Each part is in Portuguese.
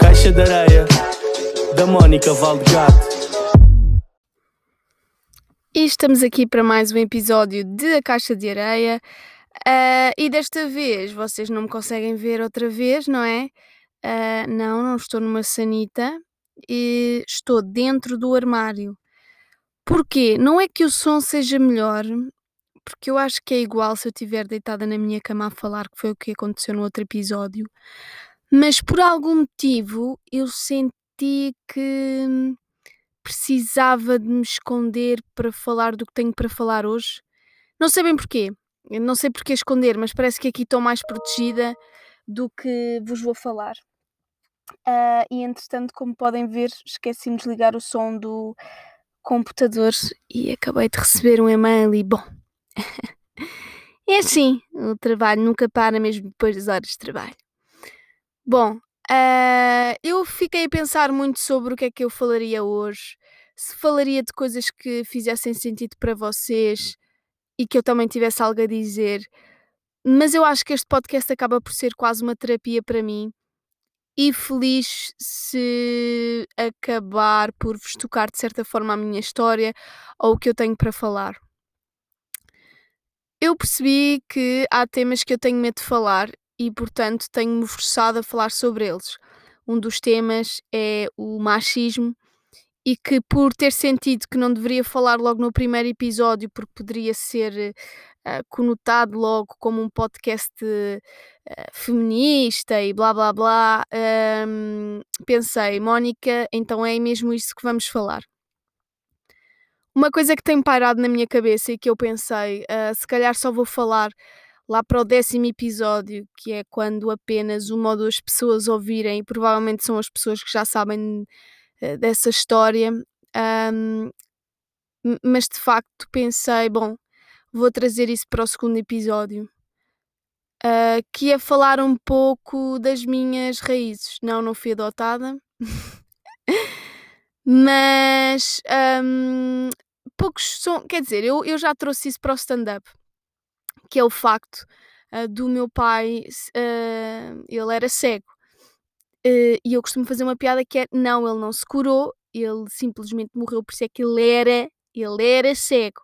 Caixa de areia da Mónica Valdegato. E estamos aqui para mais um episódio de A Caixa de Areia. Uh, e desta vez vocês não me conseguem ver outra vez, não é? Uh, não, não estou numa sanita. E estou dentro do armário. Porquê? Não é que o som seja melhor, porque eu acho que é igual se eu estiver deitada na minha cama a falar, que foi o que aconteceu no outro episódio. Mas por algum motivo eu senti que precisava de me esconder para falar do que tenho para falar hoje. Não sei bem porquê. Eu não sei porque esconder, mas parece que aqui estou mais protegida do que vos vou falar. Uh, e entretanto, como podem ver, esqueci-me de ligar o som do computador e acabei de receber um e-mail e bom. é assim, o trabalho nunca para mesmo depois das horas de trabalho. Bom, uh, eu fiquei a pensar muito sobre o que é que eu falaria hoje. Se falaria de coisas que fizessem sentido para vocês e que eu também tivesse algo a dizer. Mas eu acho que este podcast acaba por ser quase uma terapia para mim e feliz se acabar por vos tocar de certa forma a minha história ou o que eu tenho para falar. Eu percebi que há temas que eu tenho medo de falar e, portanto, tenho-me forçado a falar sobre eles. Um dos temas é o machismo e que, por ter sentido que não deveria falar logo no primeiro episódio, porque poderia ser uh, conotado logo como um podcast uh, feminista e blá blá blá, um, pensei, Mónica, então é mesmo isso que vamos falar. Uma coisa que tem pairado na minha cabeça e que eu pensei, uh, se calhar só vou falar lá para o décimo episódio, que é quando apenas uma ou duas pessoas ouvirem, e provavelmente são as pessoas que já sabem uh, dessa história. Um, mas de facto pensei, bom, vou trazer isso para o segundo episódio. Uh, que é falar um pouco das minhas raízes. Não, não fui adotada. Mas um, poucos são. Quer dizer, eu, eu já trouxe isso para o stand-up, que é o facto uh, do meu pai. Uh, ele era cego. e eu costumo fazer uma piada que é: não, ele não se curou, ele simplesmente morreu, por isso é que ele era, ele era cego.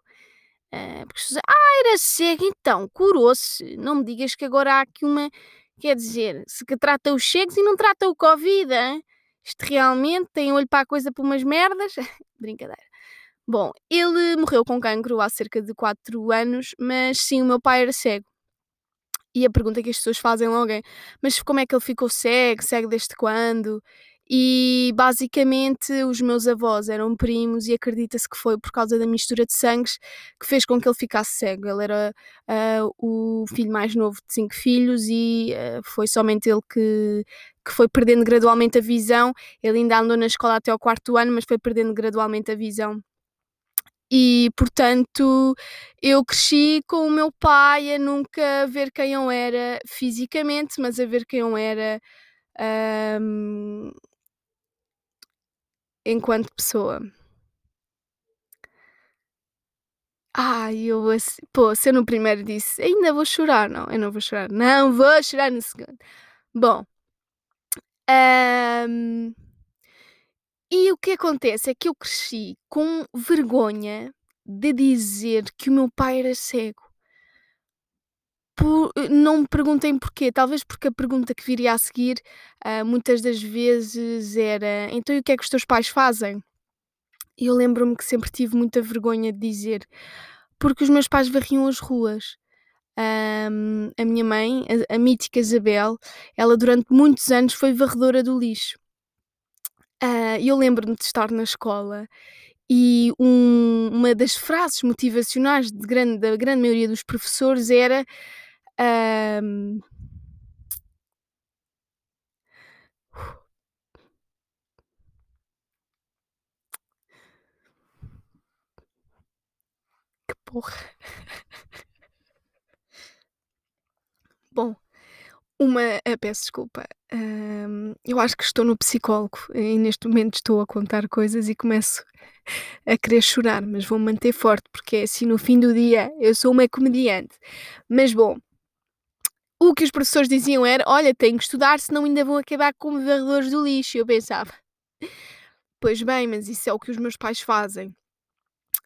Uh, porque ah, era cego, então, curou-se. Não me digas que agora há aqui uma. Quer dizer, se que trata os cegos e não trata o Covid, hein? isto realmente tem olho para a coisa por umas merdas. Brincadeira. Bom, ele morreu com cancro há cerca de 4 anos, mas sim, o meu pai era cego. E a pergunta que as pessoas fazem logo é: mas como é que ele ficou cego? Cego desde quando? E basicamente os meus avós eram primos e acredita-se que foi por causa da mistura de sangues que fez com que ele ficasse cego. Ele era uh, o filho mais novo de cinco filhos e uh, foi somente ele que, que foi perdendo gradualmente a visão. Ele ainda andou na escola até ao quarto ano, mas foi perdendo gradualmente a visão. E portanto eu cresci com o meu pai a nunca ver quem eu era fisicamente, mas a ver quem eu era um, enquanto pessoa. Ai, eu pô, se eu no primeiro disse ainda vou chorar, não, eu não vou chorar, não vou chorar no segundo. Bom, um, e o que acontece é que eu cresci com vergonha de dizer que o meu pai era cego. Por, não me perguntem porquê, talvez porque a pergunta que viria a seguir uh, muitas das vezes era: então e o que é que os teus pais fazem? E eu lembro-me que sempre tive muita vergonha de dizer, porque os meus pais varriam as ruas. Um, a minha mãe, a, a mítica Isabel, ela durante muitos anos foi varredora do lixo. Uh, eu lembro-me de estar na escola e um, uma das frases motivacionais grande, da grande maioria dos professores era que porra. Bom, uma. Uh, peço desculpa. Eu acho que estou no psicólogo e neste momento estou a contar coisas e começo a querer chorar, mas vou manter forte porque é assim no fim do dia eu sou uma comediante. Mas bom, o que os professores diziam era: olha, tenho que estudar, senão ainda vão acabar como varredores do lixo. Eu pensava: pois bem, mas isso é o que os meus pais fazem.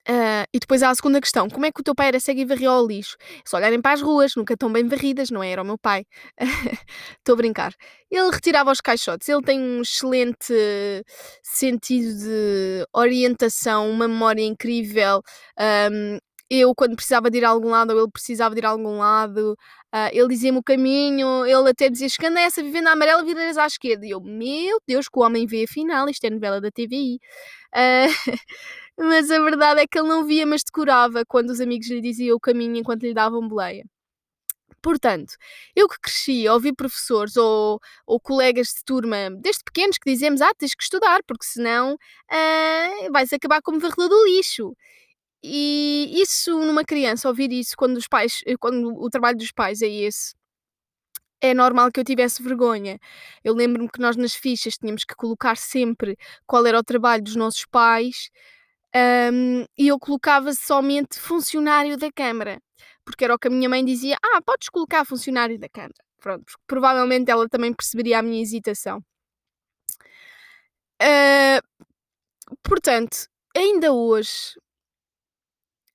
Uh, e depois há a segunda questão: como é que o teu pai era cego e varria ao lixo? Se olharem para as ruas, nunca tão bem varridas, não é? Era o meu pai. Estou a brincar. Ele retirava os caixotes, ele tem um excelente sentido de orientação, uma memória incrível. Um, eu, quando precisava de ir a algum lado, ou ele precisava de ir a algum lado, uh, ele dizia-me o caminho, ele até dizia: chegando a essa vivenda amarela, viras à esquerda. E eu, meu Deus, que o homem vê afinal, isto é novela da TVI. Uh, mas a verdade é que ele não via, mas decorava quando os amigos lhe diziam o caminho enquanto lhe davam boleia. Portanto, eu que cresci a ouvir professores ou, ou colegas de turma, desde pequenos, que dizemos: Ah, tens que estudar, porque senão uh, vais acabar como varredor do lixo. E isso numa criança, ouvir isso quando os pais, quando o trabalho dos pais é esse, é normal que eu tivesse vergonha. Eu lembro-me que nós nas fichas tínhamos que colocar sempre qual era o trabalho dos nossos pais um, e eu colocava somente funcionário da Câmara, porque era o que a minha mãe dizia: Ah, podes colocar funcionário da Câmara. Pronto, provavelmente ela também perceberia a minha hesitação. Uh, portanto, ainda hoje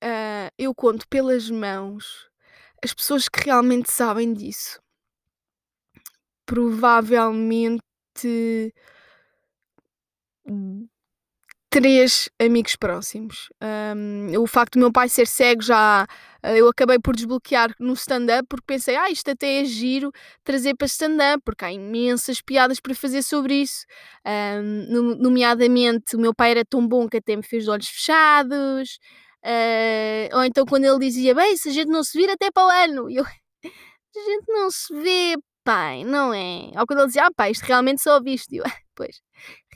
uh, eu conto pelas mãos as pessoas que realmente sabem disso. Provavelmente três amigos próximos. Um, o facto do meu pai ser cego já uh, eu acabei por desbloquear no stand-up porque pensei, ah, isto até é giro trazer para stand-up, porque há imensas piadas para fazer sobre isso. Um, nomeadamente, o meu pai era tão bom que até me fez de olhos fechados. Uh, ou então quando ele dizia, bem, se a gente não se vir até para o ano, eu, a gente não se vê, pai, não é? Ou quando ele dizia, ah, pai, isto realmente só viste, eu, pois,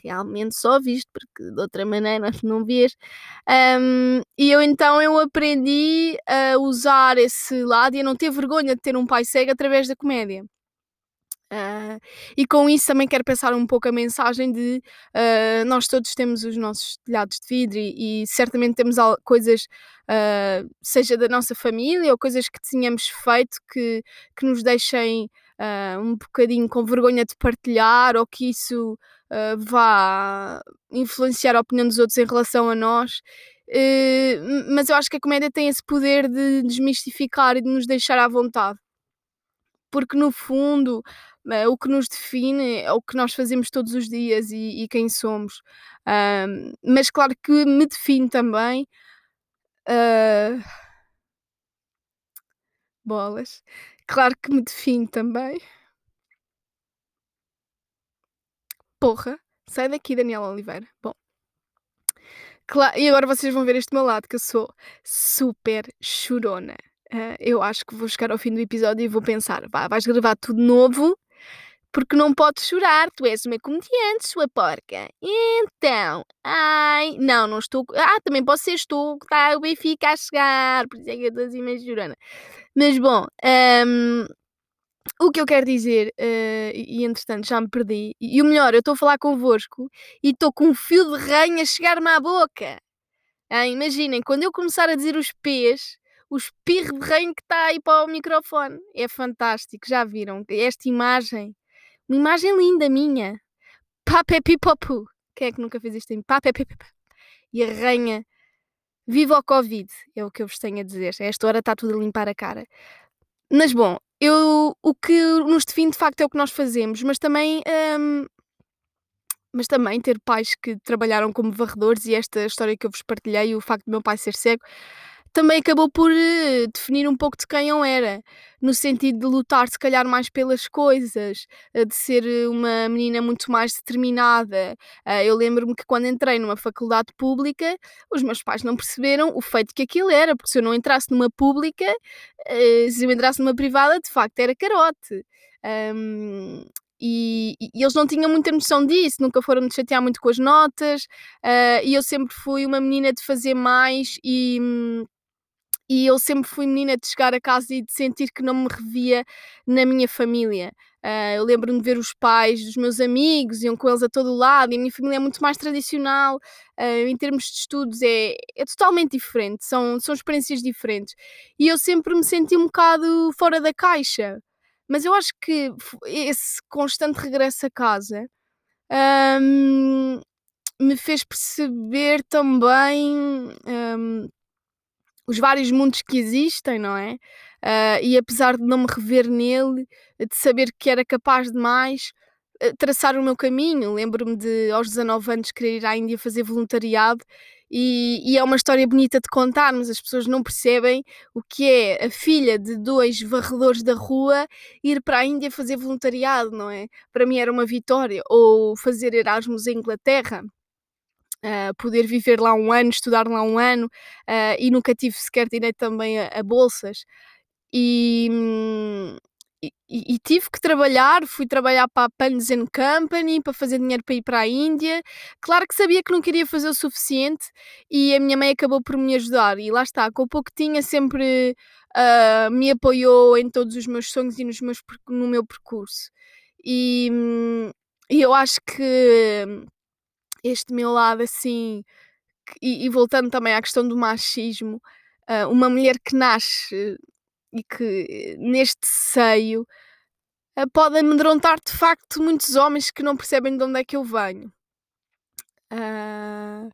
realmente só viste, porque de outra maneira não vias. Um, e eu então eu aprendi a usar esse lado e a não ter vergonha de ter um pai cego através da comédia. Uh, e com isso também quero pensar um pouco a mensagem de uh, nós todos temos os nossos telhados de vidro e, e certamente temos coisas, uh, seja da nossa família ou coisas que tínhamos feito que, que nos deixem um bocadinho com vergonha de partilhar ou que isso vá influenciar a opinião dos outros em relação a nós. mas eu acho que a comédia tem esse poder de desmistificar e de nos deixar à vontade porque no fundo uh, o que nos define é o que nós fazemos todos os dias e, e quem somos. Mas claro que me define também. Uh, bolas. Claro que me define também. Porra, sai daqui, Daniela Oliveira. Bom. Claro, e agora vocês vão ver este meu lado, que eu sou super chorona. Uh, eu acho que vou chegar ao fim do episódio e vou pensar: vá, vais gravar tudo novo porque não podes chorar, tu és uma comediante, sua porca. Então, ai, não, não estou. Ah, também posso ser, estou, está o Benfica a chegar, por isso é que eu estou assim meio chorando. Mas bom, um, o que eu quero dizer, uh, e entretanto já me perdi, e, o melhor, eu estou a falar convosco e estou com um fio de ranho a chegar-me à boca. Ah, imaginem, quando eu começar a dizer os P's, o espirro de reino que está aí para o microfone. É fantástico, já viram? Esta imagem, uma imagem linda minha. Papepipopu. Quem é que nunca fez isto em Papepipopu? E a rainha, viva o Covid, é o que eu vos tenho a dizer. A esta hora está tudo a limpar a cara. Mas bom, eu, o que nos define de facto é o que nós fazemos, mas também. Hum, mas também ter pais que trabalharam como varredores e esta história que eu vos partilhei, o facto de meu pai ser cego, também acabou por uh, definir um pouco de quem eu era, no sentido de lutar, se calhar, mais pelas coisas, uh, de ser eh, uma menina muito mais determinada. Uh, eu lembro-me que quando entrei numa faculdade pública, os meus pais não perceberam o feito que aquilo era, porque se eu não entrasse numa pública, se eu entrasse numa privada, de facto era carote. Um, e, e, eles não tinham muita noção disso, nunca foram me chatear muito com as notas, uh, e eu sempre fui uma menina de fazer mais e, hum, e eu sempre fui menina de chegar a casa e de sentir que não me revia na minha família. Uh, eu lembro-me de ver os pais dos meus amigos, iam com eles a todo lado, e a minha família é muito mais tradicional, uh, em termos de estudos é, é totalmente diferente, são, são experiências diferentes. E eu sempre me senti um bocado fora da caixa. Mas eu acho que esse constante regresso a casa um, me fez perceber também um, os vários mundos que existem, não é? Uh, e apesar de não me rever nele, de saber que era capaz de mais, uh, traçar o meu caminho. Lembro-me de, aos 19 anos, querer ir à Índia fazer voluntariado. E, e, é uma história bonita de contar, mas as pessoas não percebem o que é a filha de dois varredores da rua ir para a Índia fazer voluntariado, não é? Para mim era uma vitória. Ou fazer Erasmus em Inglaterra Uh, poder viver lá um ano, estudar lá um ano uh, e nunca tive sequer direito também a, a bolsas. E, e, e, tive que trabalhar, fui trabalhar para a Pans Company para fazer dinheiro para ir para a Índia. Claro que sabia que não queria fazer o suficiente e a minha mãe acabou por me ajudar. E lá está, com o pouco que tinha, sempre uh, me apoiou em todos os meus sonhos e nos meus, no meu percurso. E, e eu acho que este meu lado assim, e, e voltando também à questão do machismo, uh, uma mulher que nasce e que neste seio uh, pode amedrontar de facto muitos homens que não percebem de onde é que eu venho. Uh,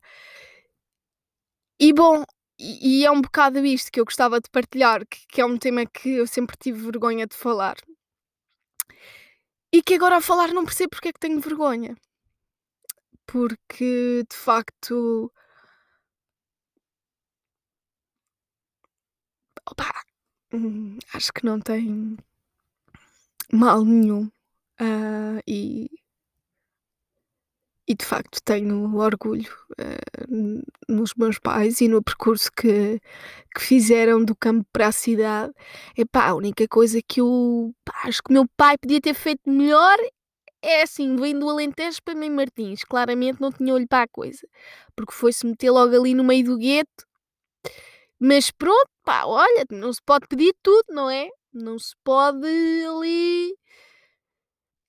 e bom, e, e, é um bocado isto que eu gostava de partilhar, que, que é um tema que eu sempre tive vergonha de falar. E que agora a falar não percebo porque é que tenho vergonha porque de facto. Opa, acho que não tem mal nenhum. Uh, e, e de facto tenho orgulho uh, nos meus pais e no percurso que, que fizeram do campo para a cidade. Epá, a única coisa que eu pá, acho que meu pai podia ter feito melhor é assim, vem do Alentejo para Mãe Martins. Claramente não tinha olho para a coisa. Porque foi-se meter logo ali no meio do gueto. Mas pronto, pá, olha, não se pode pedir tudo, não é? Não se pode ali.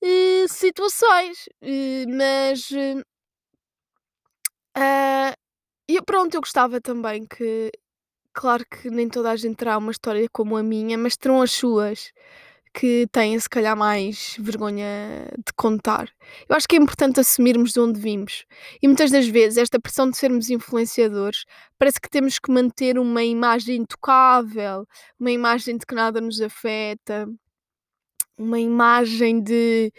Uh, situações. Uh, mas. Uh, e pronto, eu gostava também que. Claro que nem toda a gente terá uma história como a minha, mas terão as suas que têm, se calhar, mais vergonha de contar. Eu acho que é importante assumirmos de onde vimos. E muitas das vezes, esta pressão de sermos influenciadores, parece que temos que manter uma imagem intocável, uma imagem de que nada nos afeta, uma imagem de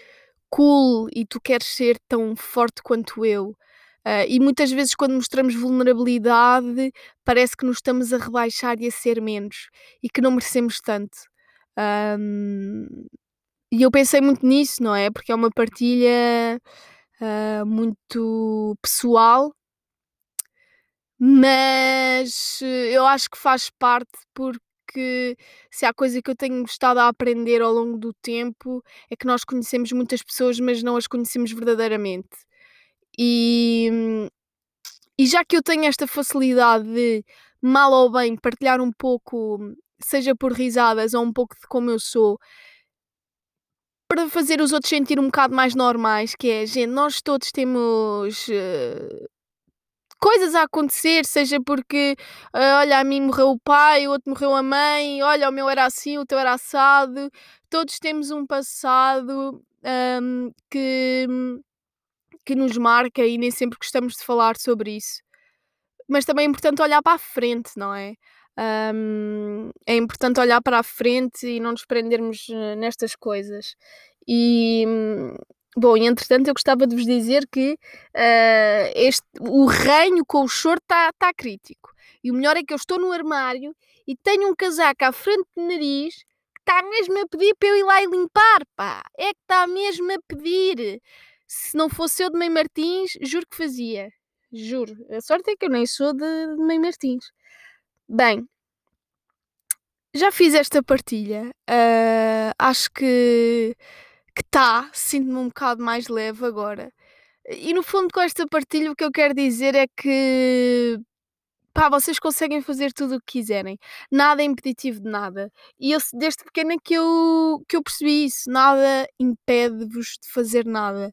cool e tu queres ser tão forte quanto eu. Uh, e muitas vezes, quando mostramos vulnerabilidade, parece que nos estamos a rebaixar e a ser menos e que não merecemos tanto. Um, e eu pensei muito nisso, não é? Porque é uma partilha uh, muito pessoal, mas eu acho que faz parte porque se há coisa que eu tenho estado a aprender ao longo do tempo é que nós conhecemos muitas pessoas, mas não as conhecemos verdadeiramente. E, e já que eu tenho esta facilidade de, mal ou bem, partilhar um pouco seja por risadas ou um pouco de como eu sou, para fazer os outros sentir um bocado mais normais, que é, gente, nós todos temos uh, coisas a acontecer, seja porque, uh, olha, a mim morreu o pai, o outro morreu a mãe, olha, o meu era assim, o teu era assado, todos temos um passado um, que, que nos marca e nem sempre gostamos de falar sobre isso. Mas também é importante olhar para a frente, não é? Um, é importante olhar para a frente e não nos prendermos eh, nestas coisas. E, bom, e entretanto, eu gostava de vos dizer que uh, este, o reino com o choro está tá crítico. E o melhor é que eu estou no armário e tenho um casaco à frente do nariz que está mesmo a pedir para eu ir lá e limpar, pá. É que está mesmo a pedir. Se não fosse eu de Mãe Martins, juro que fazia. Juro. A sorte é que eu nem sou de, de Mãe Martins. Bem, já fiz esta partilha. Uh, acho que está, sinto-me um bocado mais leve agora. E no fundo, com esta partilha, o que eu quero dizer é que pá, vocês conseguem fazer tudo o que quiserem. Nada é impeditivo de nada. E eu, desde pequena que eu, que eu percebi isso. Nada impede-vos de fazer nada.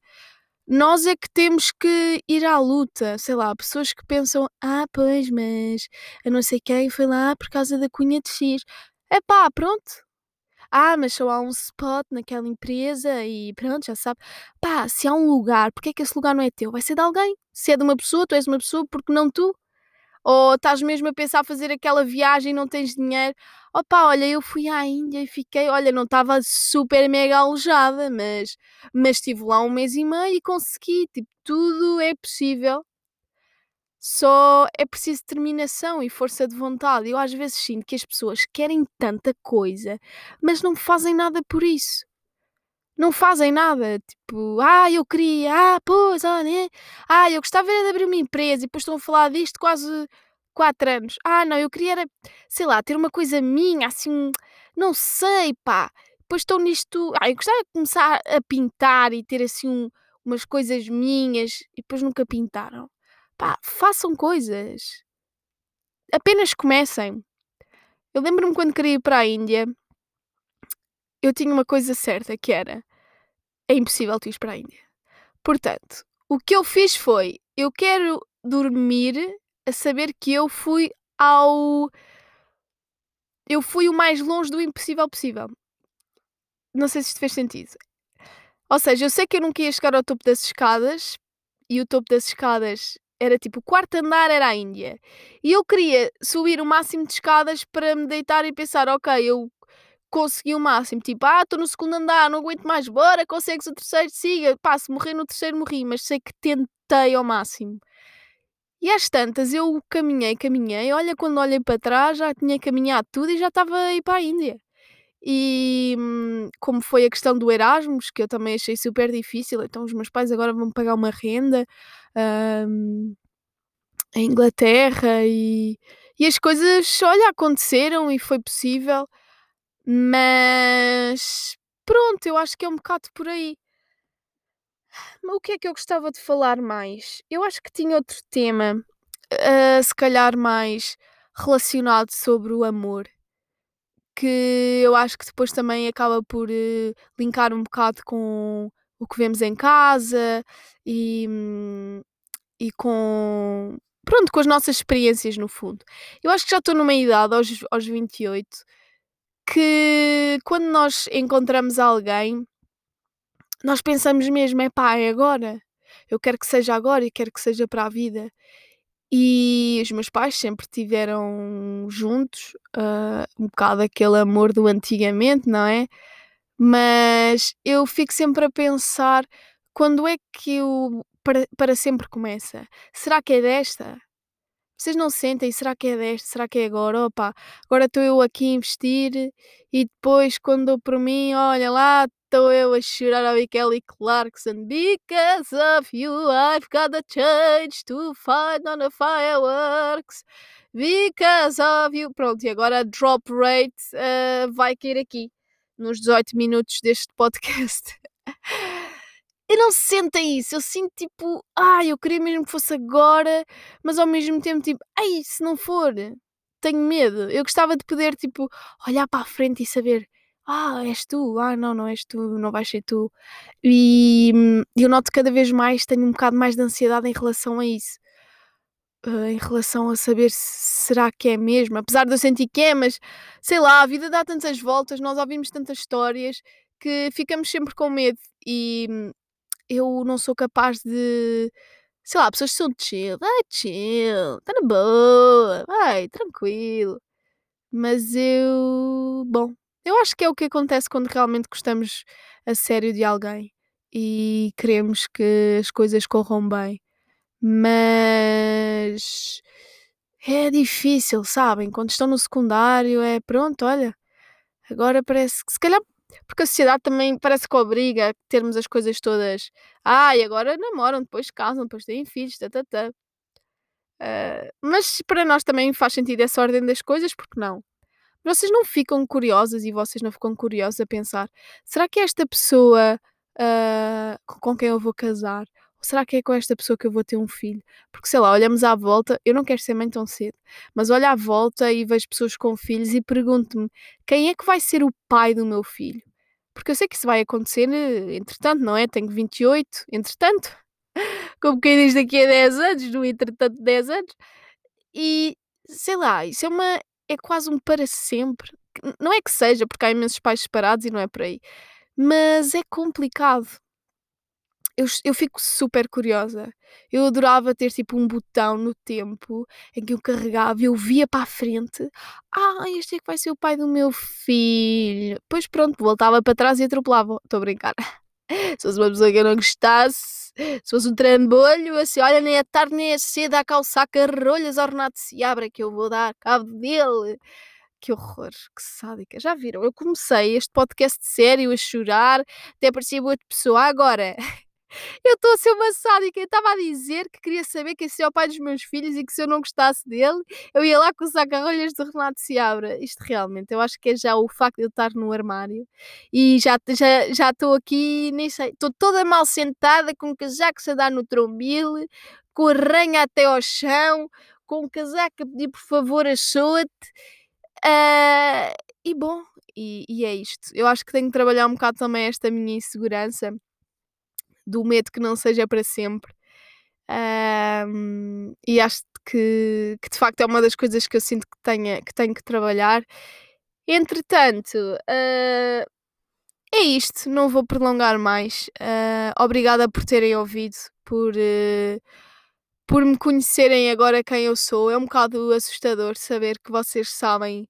Nós é que temos que ir à luta. Sei lá, pessoas que pensam, ah, pois, mas eu não sei quem foi lá por causa da cunha de X. É pá, pronto. Ah, mas só há um spot naquela empresa e pronto, já sabe. Pá, se há um lugar, porque é que esse lugar não é teu? Vai ser de alguém. Se é de uma pessoa, tu és uma pessoa, porque não tu? Ou estás mesmo a pensar fazer aquela viagem e não tens dinheiro? Opa, olha, eu fui à Índia e fiquei, olha, não estava super mega alojada, mas, mas estive lá um mês e meio e consegui. Tipo, tudo é possível. Só é preciso determinação e força de vontade. Eu às vezes sinto que as pessoas querem tanta coisa, mas não fazem nada por isso não fazem nada. Tipo, ah, eu queria, ah, pois, ah, né? Ah, eu gostava de abrir uma empresa e depois estão a falar disto quase quatro anos. Ah, não, eu queria, era, sei lá, ter uma coisa minha, assim, não sei, pá. Depois estão nisto. Ah, eu gostava de começar a pintar e ter assim um, umas coisas minhas e depois nunca pintaram. Pá, façam coisas. Apenas comecem. Eu lembro-me quando queria ir para a Índia, eu tinha uma coisa certa que era é impossível tu ir para a Índia. Portanto, o que eu fiz foi: eu quero dormir a saber que eu fui ao. Eu fui o mais longe do impossível possível. Não sei se isto fez sentido. Ou seja, eu sei que eu nunca ia chegar ao topo das escadas e o topo das escadas era tipo o quarto andar era a Índia. E eu queria subir o máximo de escadas para me deitar e pensar, ok, eu consegui o máximo. Tipo, ah, estou no segundo andar, não aguento mais, bora, consegues o terceiro, siga. Pá, se morrer no terceiro, morri, mas sei que tentei ao máximo. E às tantas eu caminhei, caminhei. Olha, quando olhei para trás, já tinha caminhado tudo e já estava a ir para a Índia. E hum, como foi a questão do Erasmus, que eu também achei super difícil, então os meus pais agora vão pagar uma renda um, em Inglaterra e, e as coisas, olha, aconteceram e foi possível. Mas pronto, eu acho que é um bocado por aí. Mas o que é que eu gostava de falar mais? Eu acho que tinha outro tema, uh, se calhar mais relacionado sobre o amor, que eu acho que depois também acaba por uh, linkar um bocado com o que vemos em casa e, e com. Pronto, com as nossas experiências no fundo. Eu acho que já estou numa idade, aos, aos 28, que quando nós encontramos alguém, nós pensamos mesmo, é pá, é agora. Eu quero que seja agora e quero que seja para a vida. E os meus pais sempre tiveram juntos uh, um bocado aquele amor do antigamente, não é? Mas eu fico sempre a pensar quando é que o para, para sempre começa? Será que é desta? Vocês não sentem? Será que é deste? Será que é agora? Opa, agora estou eu aqui a investir e depois, quando dou por mim, olha lá, estou eu a chorar a Kelly Clarkson. Because of you, I've got a change to find on the fireworks. Because of you. Pronto, e agora a drop rate uh, vai cair aqui nos 18 minutos deste podcast. eu não sentem isso. Eu sinto tipo, ai, eu queria mesmo que fosse agora, mas ao mesmo tempo, tipo, ai, se não for, tenho medo. Eu gostava de poder, tipo, olhar para a frente e saber, ah, és tu, ah, não, não és tu, não vais ser tu. E hum, eu noto cada vez mais, tenho um bocado mais de ansiedade em relação a isso. Uh, em relação a saber se será que é mesmo, apesar de eu sentir que é, mas sei lá, a vida dá tantas voltas, nós ouvimos tantas histórias que ficamos sempre com medo e hum, eu não sou capaz de. Sei lá, pessoas que são chill, ai, chill, está na boa, vai, tranquilo. Mas eu. Bom, eu acho que é o que acontece quando realmente gostamos a sério de alguém e queremos que as coisas corram bem. Mas. É difícil, sabem? Quando estão no secundário, é pronto, olha. Agora parece que se calhar porque a sociedade também parece que obriga a termos as coisas todas. Ah, e agora namoram, depois casam, depois têm filhos, tá, tá, tá. Uh, mas para nós também faz sentido essa ordem das coisas, porque não? Vocês não ficam curiosas e vocês não ficam curiosos a pensar: será que esta pessoa uh, com quem eu vou casar, Ou será que é com esta pessoa que eu vou ter um filho? Porque sei lá, olhamos à volta, eu não quero ser mãe tão cedo, mas olho à volta e vejo pessoas com filhos e pergunto-me quem é que vai ser o pai do meu filho? Porque eu sei que isso vai acontecer, eh, entretanto, não é? Tenho 28, entretanto, como quem diz daqui a 10 anos, no entretanto 10 anos, e sei lá, isso é uma. é quase um para sempre. Não é que seja, porque há imensos pais separados e não é por aí, mas é complicado eu, eu fico super curiosa. Eu adorava ter tipo um botão no tempo em que eu carregava e eu via para a frente. Ah, este é que vai ser o pai do meu filho. Pois pronto, voltava para trás e atropelava. Estou a brincar. Se fosse uma pessoa que eu não gostasse, se fosse um trambolho, assim, olha, nem é tarde nem é cedo a calçar carrolhas ao Renato Seabra que eu vou dar cabo dele. Que horror, que sádica. Já viram? Eu comecei este podcast sério a chorar, até parecia outra pessoa. Agora, eu estou a ser uma sádica. Eu estava a dizer que queria saber quem seria o pai dos meus filhos e que se eu não gostasse dele, eu ia lá com o saca-rolhas do Renato Seabra. Isto realmente, eu acho que é já o facto de eu estar no armário e já estou já, já aqui, nem sei, estou toda mal sentada, com o casaco a dar no trombil, com a ranha até ao chão, com o casaco a pedir por favor achou-te. Uh, e bom, e, e é isto. Eu acho que tenho que trabalhar um bocado também esta minha insegurança do medo que não seja para sempre. Um, e acho que, que, de facto é uma das coisas que eu sinto que, tenha, que tenho que trabalhar. Entretanto, uh, é isto, não vou prolongar mais. Uh, obrigada por terem ouvido, por, uh, por me conhecerem agora quem eu sou. É um bocado assustador saber que vocês sabem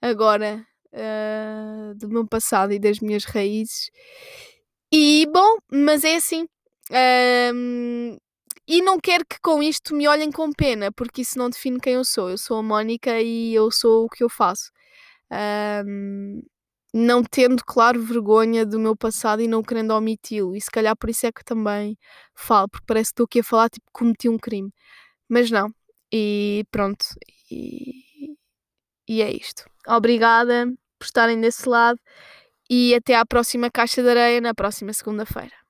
agora do meu passado e das minhas raízes. E bom, mas é assim. Um, e não quero que com isto me olhem com pena, porque isso não define quem eu sou. Eu sou a Mónica e eu sou o que eu faço. Um, não tendo, claro, vergonha do meu passado e não querendo omiti-lo. E se calhar por isso é que também falo, porque parece que estou aqui a falar tipo cometi um crime. Mas não. E pronto. E, e é isto. Obrigada por estarem desse lado e até à próxima caixa de areia na próxima segunda-feira.